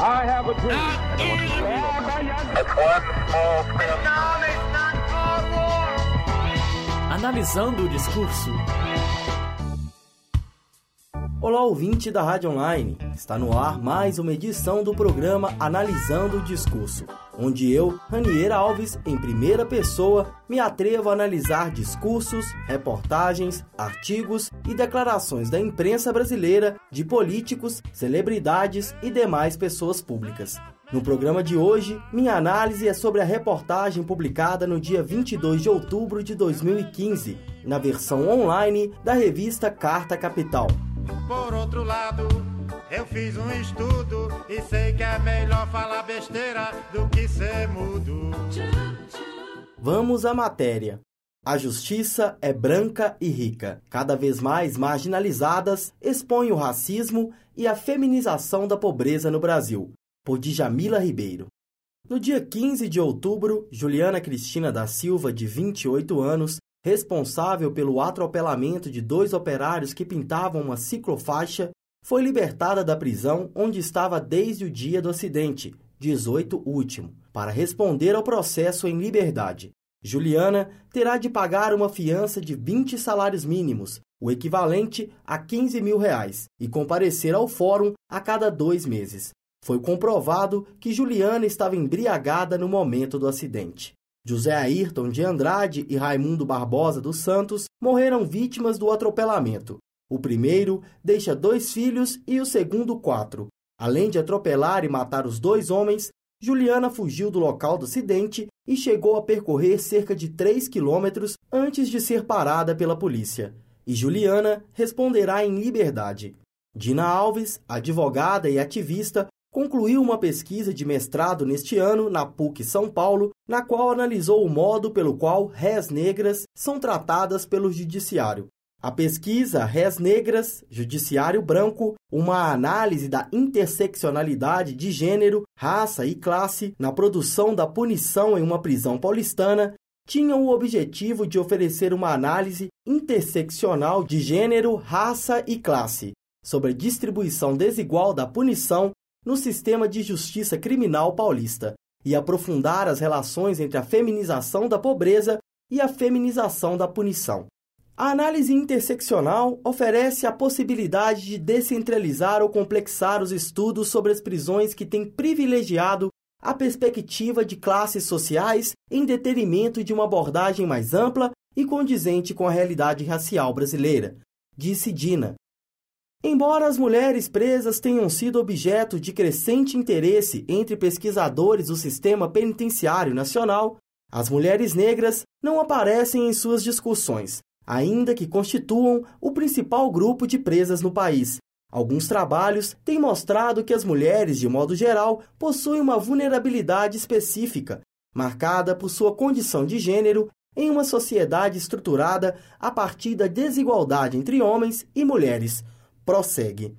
I have a dream. Analisando o discurso. Olá, ouvinte da Rádio Online. Está no ar mais uma edição do programa Analisando o Discurso, onde eu, Raniera Alves, em primeira pessoa, me atrevo a analisar discursos, reportagens, artigos e declarações da imprensa brasileira, de políticos, celebridades e demais pessoas públicas. No programa de hoje, minha análise é sobre a reportagem publicada no dia 22 de outubro de 2015, na versão online da revista Carta Capital. Por outro lado, eu fiz um estudo e sei que é melhor falar besteira do que ser mudo. Vamos à matéria. A justiça é branca e rica, cada vez mais marginalizadas, expõe o racismo e a feminização da pobreza no Brasil por Djamila Ribeiro. No dia 15 de outubro, Juliana Cristina da Silva, de 28 anos, responsável pelo atropelamento de dois operários que pintavam uma ciclofaixa, foi libertada da prisão onde estava desde o dia do acidente, 18 último, para responder ao processo em liberdade. Juliana terá de pagar uma fiança de 20 salários mínimos, o equivalente a 15 mil reais, e comparecer ao fórum a cada dois meses. Foi comprovado que Juliana estava embriagada no momento do acidente. José Ayrton de Andrade e Raimundo Barbosa dos Santos morreram vítimas do atropelamento. O primeiro deixa dois filhos e o segundo quatro. Além de atropelar e matar os dois homens, Juliana fugiu do local do acidente e chegou a percorrer cerca de 3 quilômetros antes de ser parada pela polícia. E Juliana responderá em liberdade. Dina Alves, advogada e ativista, concluiu uma pesquisa de mestrado neste ano na PUC São Paulo, na qual analisou o modo pelo qual réis negras são tratadas pelo judiciário. A pesquisa Réis Negras, Judiciário Branco, uma análise da interseccionalidade de gênero, raça e classe na produção da punição em uma prisão paulistana, tinha o objetivo de oferecer uma análise interseccional de gênero, raça e classe sobre a distribuição desigual da punição no sistema de justiça criminal paulista e aprofundar as relações entre a feminização da pobreza e a feminização da punição. A análise interseccional oferece a possibilidade de descentralizar ou complexar os estudos sobre as prisões que têm privilegiado a perspectiva de classes sociais em detrimento de uma abordagem mais ampla e condizente com a realidade racial brasileira, disse Dina, Embora as mulheres presas tenham sido objeto de crescente interesse entre pesquisadores do sistema penitenciário nacional, as mulheres negras não aparecem em suas discussões, ainda que constituam o principal grupo de presas no país. Alguns trabalhos têm mostrado que as mulheres, de modo geral, possuem uma vulnerabilidade específica, marcada por sua condição de gênero em uma sociedade estruturada a partir da desigualdade entre homens e mulheres prossegue.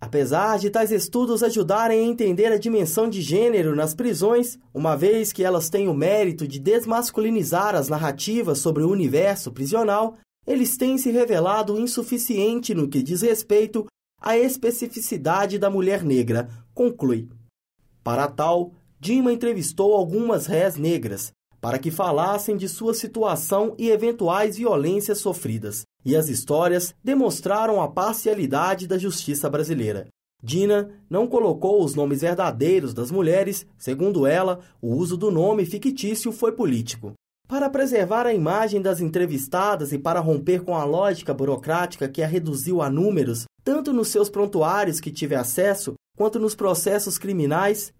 Apesar de tais estudos ajudarem a entender a dimensão de gênero nas prisões, uma vez que elas têm o mérito de desmasculinizar as narrativas sobre o universo prisional, eles têm se revelado insuficiente no que diz respeito à especificidade da mulher negra, conclui. Para tal, Dima entrevistou algumas réis negras, para que falassem de sua situação e eventuais violências sofridas, e as histórias demonstraram a parcialidade da justiça brasileira. Dina não colocou os nomes verdadeiros das mulheres, segundo ela, o uso do nome fictício foi político. Para preservar a imagem das entrevistadas e para romper com a lógica burocrática que a reduziu a números, tanto nos seus prontuários que tive acesso, quanto nos processos criminais,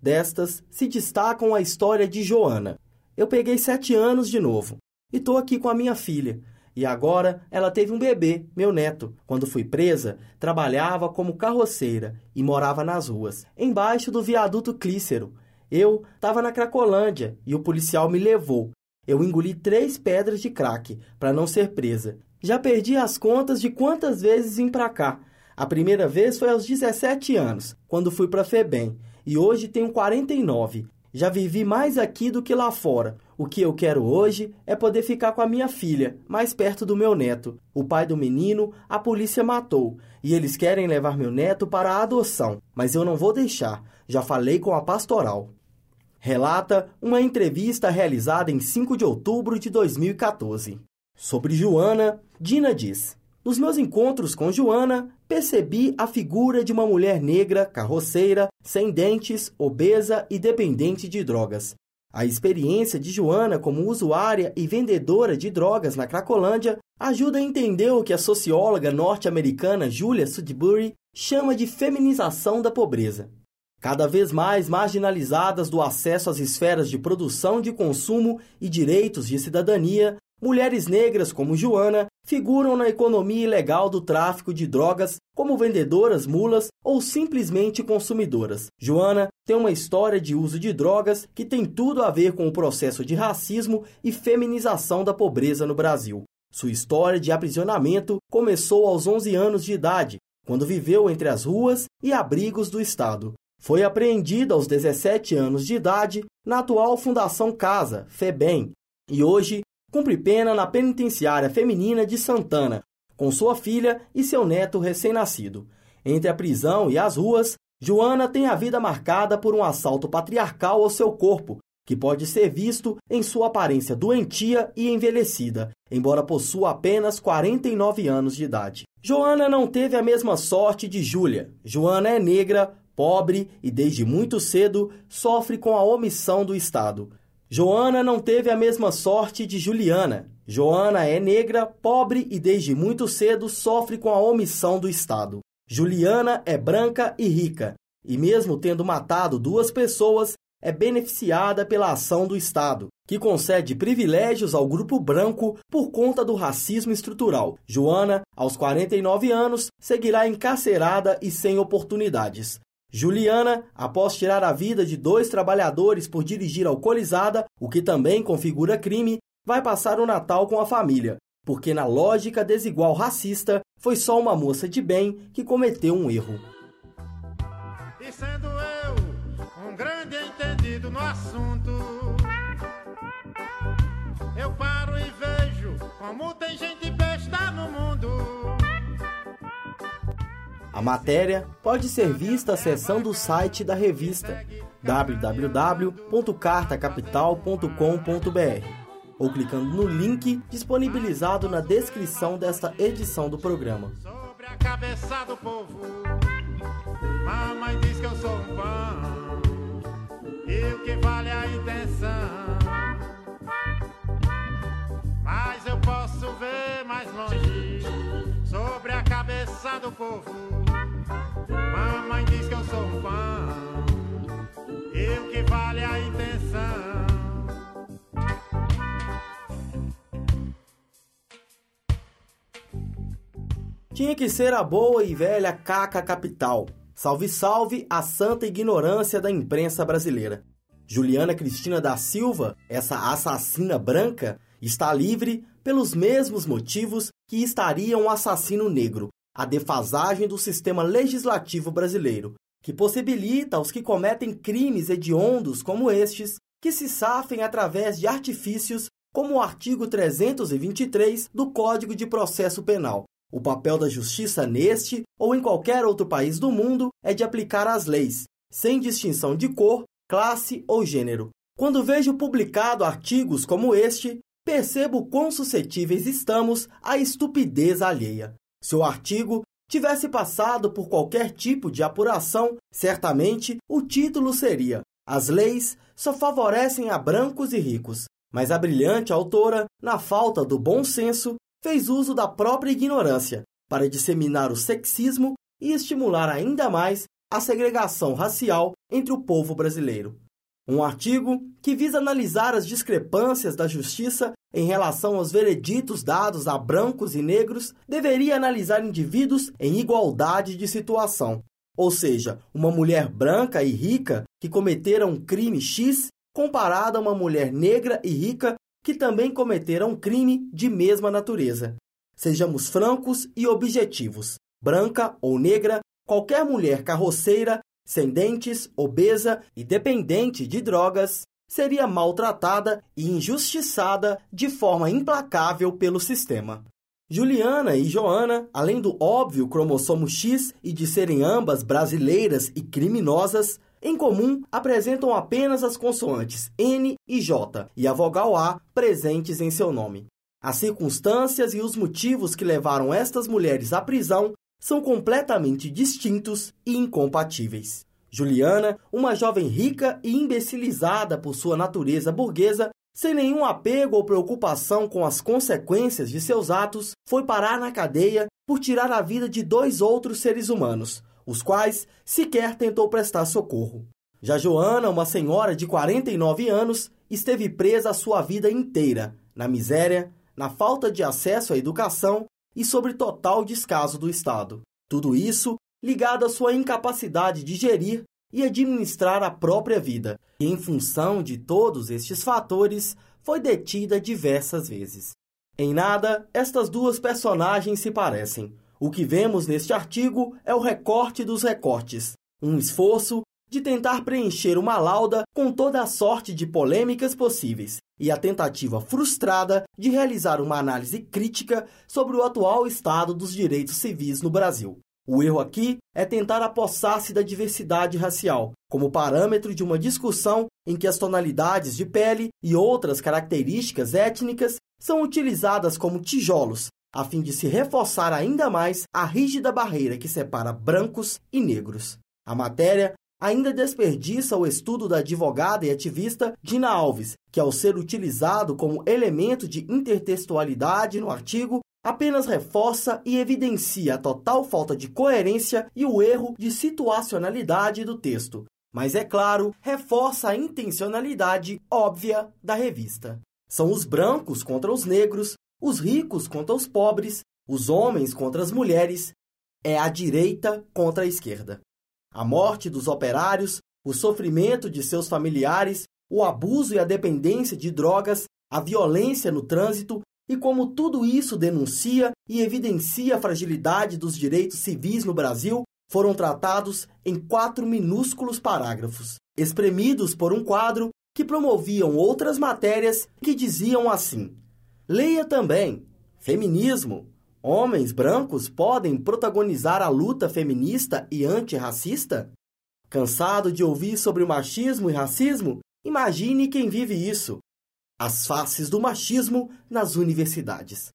destas se destacam a história de Joana, eu peguei sete anos de novo e tô aqui com a minha filha. E agora ela teve um bebê, meu neto. Quando fui presa, trabalhava como carroceira e morava nas ruas, embaixo do viaduto Clícero. Eu estava na Cracolândia e o policial me levou. Eu engoli três pedras de crack para não ser presa. Já perdi as contas de quantas vezes vim para cá. A primeira vez foi aos 17 anos, quando fui para Febem, e hoje tenho 49 Já vivi mais aqui do que lá fora. O que eu quero hoje é poder ficar com a minha filha, mais perto do meu neto. O pai do menino, a polícia matou, e eles querem levar meu neto para a adoção, mas eu não vou deixar. Já falei com a pastoral. Relata uma entrevista realizada em 5 de outubro de 2014. Sobre Joana, Dina diz: Nos meus encontros com Joana, percebi a figura de uma mulher negra, carroceira, sem dentes, obesa e dependente de drogas. A experiência de Joana como usuária e vendedora de drogas na Cracolândia ajuda a entender o que a socióloga norte-americana Julia Sudbury chama de feminização da pobreza. Cada vez mais marginalizadas do acesso às esferas de produção, de consumo e direitos de cidadania, Mulheres negras como Joana figuram na economia ilegal do tráfico de drogas como vendedoras mulas ou simplesmente consumidoras. Joana tem uma história de uso de drogas que tem tudo a ver com o processo de racismo e feminização da pobreza no Brasil. Sua história de aprisionamento começou aos 11 anos de idade, quando viveu entre as ruas e abrigos do estado. Foi apreendida aos 17 anos de idade na atual Fundação Casa, FEBEM, e hoje cumpre pena na penitenciária feminina de Santana, com sua filha e seu neto recém-nascido. Entre a prisão e as ruas, Joana tem a vida marcada por um assalto patriarcal ao seu corpo, que pode ser visto em sua aparência doentia e envelhecida, embora possua apenas 49 anos de idade. Joana não teve a mesma sorte de Júlia. Joana é negra, pobre e desde muito cedo sofre com a omissão do Estado. Joana não teve a mesma sorte de Juliana. Joana é negra, pobre e desde muito cedo sofre com a omissão do Estado. Juliana é branca e rica, e mesmo tendo matado duas pessoas, é beneficiada pela ação do Estado, que concede privilégios ao grupo branco por conta do racismo estrutural. Joana, aos 49 anos, seguirá encarcerada e sem oportunidades. Juliana, após tirar a vida de dois trabalhadores por dirigir alcoolizada, o que também configura crime, vai passar o Natal com a família, porque na lógica desigual racista, foi só uma moça de bem que cometeu um erro. E sendo eu um grande entendido no assunto, eu paro e vejo como tem gente A matéria pode ser vista acessando o site da revista www.cartacapital.com.br ou clicando no link disponibilizado na descrição desta edição do programa. Sobre a cabeça do povo, mamãe diz que eu sou pão, e o que vale a intenção. Mas eu posso ver mais longe sobre a cabeça do povo. Tinha que ser a boa e velha caca capital. Salve, salve a santa ignorância da imprensa brasileira. Juliana Cristina da Silva, essa assassina branca, está livre pelos mesmos motivos que estaria um assassino negro, a defasagem do sistema legislativo brasileiro, que possibilita aos que cometem crimes hediondos como estes que se safem através de artifícios como o artigo 323 do Código de Processo Penal. O papel da justiça neste ou em qualquer outro país do mundo é de aplicar as leis, sem distinção de cor, classe ou gênero. Quando vejo publicado artigos como este, percebo quão suscetíveis estamos à estupidez alheia. Se o artigo tivesse passado por qualquer tipo de apuração, certamente o título seria As leis só favorecem a brancos e ricos. Mas a brilhante autora, na falta do bom senso, fez uso da própria ignorância para disseminar o sexismo e estimular ainda mais a segregação racial entre o povo brasileiro. Um artigo que visa analisar as discrepâncias da justiça em relação aos vereditos dados a brancos e negros deveria analisar indivíduos em igualdade de situação, ou seja, uma mulher branca e rica que cometera um crime X comparada a uma mulher negra e rica que também cometera um crime de mesma natureza. Sejamos francos e objetivos. Branca ou negra, qualquer mulher carroceira sem dentes, obesa e dependente de drogas, seria maltratada e injustiçada de forma implacável pelo sistema. Juliana e Joana, além do óbvio cromossomo X e de serem ambas brasileiras e criminosas, em comum apresentam apenas as consoantes N e J e a vogal A presentes em seu nome. As circunstâncias e os motivos que levaram estas mulheres à prisão são completamente distintos e incompatíveis. Juliana, uma jovem rica e imbecilizada por sua natureza burguesa, sem nenhum apego ou preocupação com as consequências de seus atos, foi parar na cadeia por tirar a vida de dois outros seres humanos, os quais sequer tentou prestar socorro. Já Joana, uma senhora de 49 anos, esteve presa a sua vida inteira, na miséria, na falta de acesso à educação e sobre total descaso do Estado. Tudo isso ligado à sua incapacidade de gerir e administrar a própria vida, e em função de todos estes fatores, foi detida diversas vezes. Em nada, estas duas personagens se parecem. O que vemos neste artigo é o recorte dos recortes, um esforço de tentar preencher uma lauda com toda a sorte de polêmicas possíveis e a tentativa frustrada de realizar uma análise crítica sobre o atual estado dos direitos civis no Brasil. O erro aqui é tentar apossar-se da diversidade racial, como parâmetro de uma discussão em que as tonalidades de pele e outras características étnicas são utilizadas como tijolos, a fim de se reforçar ainda mais a rígida barreira que separa brancos e negros. A matéria ainda desperdiça o estudo da advogada e ativista Dina Alves, que, ao ser utilizado como elemento de intertextualidade no artigo, apenas reforça e evidencia a total falta de coerência e o erro de situacionalidade do texto, mas é claro, reforça a intencionalidade óbvia da revista. São os brancos contra os negros, os ricos contra os pobres, os homens contra as mulheres, é a direita contra a esquerda. A morte dos operários, o sofrimento de seus familiares, o abuso e a dependência de drogas, a violência no trânsito e como tudo isso denuncia e evidencia a fragilidade dos direitos civis no Brasil, foram tratados em quatro minúsculos parágrafos, espremidos por um quadro que promoviam outras matérias que diziam assim: Leia também Feminismo, Homens brancos podem protagonizar a luta feminista e antirracista? Cansado de ouvir sobre machismo e racismo? Imagine quem vive isso. As faces do machismo nas universidades.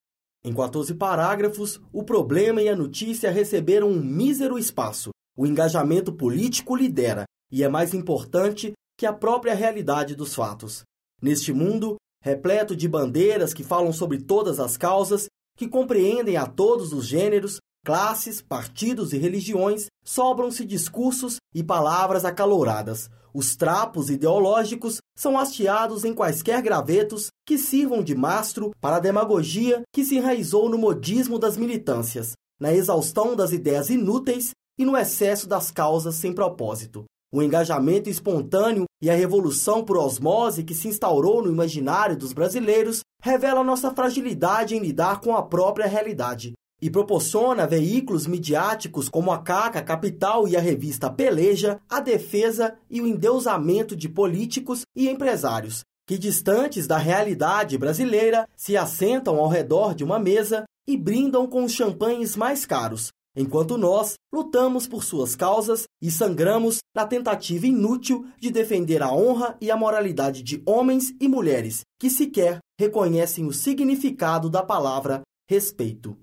Em 14 parágrafos, o problema e a notícia receberam um mísero espaço. O engajamento político lidera e é mais importante que a própria realidade dos fatos. Neste mundo, repleto de bandeiras que falam sobre todas as causas, que compreendem a todos os gêneros, classes, partidos e religiões, sobram-se discursos e palavras acaloradas. Os trapos ideológicos são hasteados em quaisquer gravetos que sirvam de mastro para a demagogia que se enraizou no modismo das militâncias, na exaustão das ideias inúteis e no excesso das causas sem propósito. O engajamento espontâneo e a revolução por osmose que se instaurou no imaginário dos brasileiros revela nossa fragilidade em lidar com a própria realidade e proporciona veículos midiáticos como a Caca, Capital e a revista Peleja a defesa e o endeusamento de políticos e empresários que, distantes da realidade brasileira, se assentam ao redor de uma mesa e brindam com os champanhes mais caros, enquanto nós lutamos por suas causas e sangramos na tentativa inútil de defender a honra e a moralidade de homens e mulheres que sequer reconhecem o significado da palavra respeito.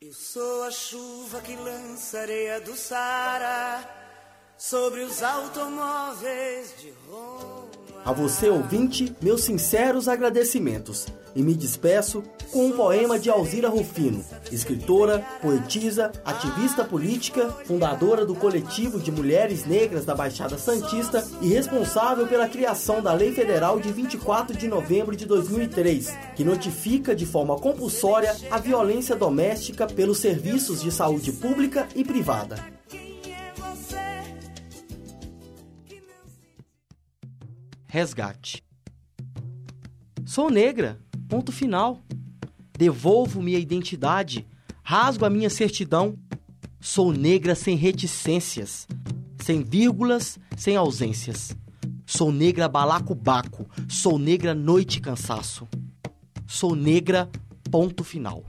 Eu sou a chuva que lança areia do Sara sobre os automóveis de Roma. A você, ouvinte, meus sinceros agradecimentos. E me despeço com um poema de Alzira Rufino, escritora, poetisa, ativista política, fundadora do coletivo de mulheres negras da Baixada Santista e responsável pela criação da Lei Federal de 24 de novembro de 2003, que notifica de forma compulsória a violência doméstica pelos serviços de saúde pública e privada. Resgate. Sou negra, ponto final. Devolvo minha identidade, rasgo a minha certidão. Sou negra sem reticências. sem vírgulas, sem ausências. Sou negra balacobaco, sou negra noite cansaço. Sou negra, ponto final.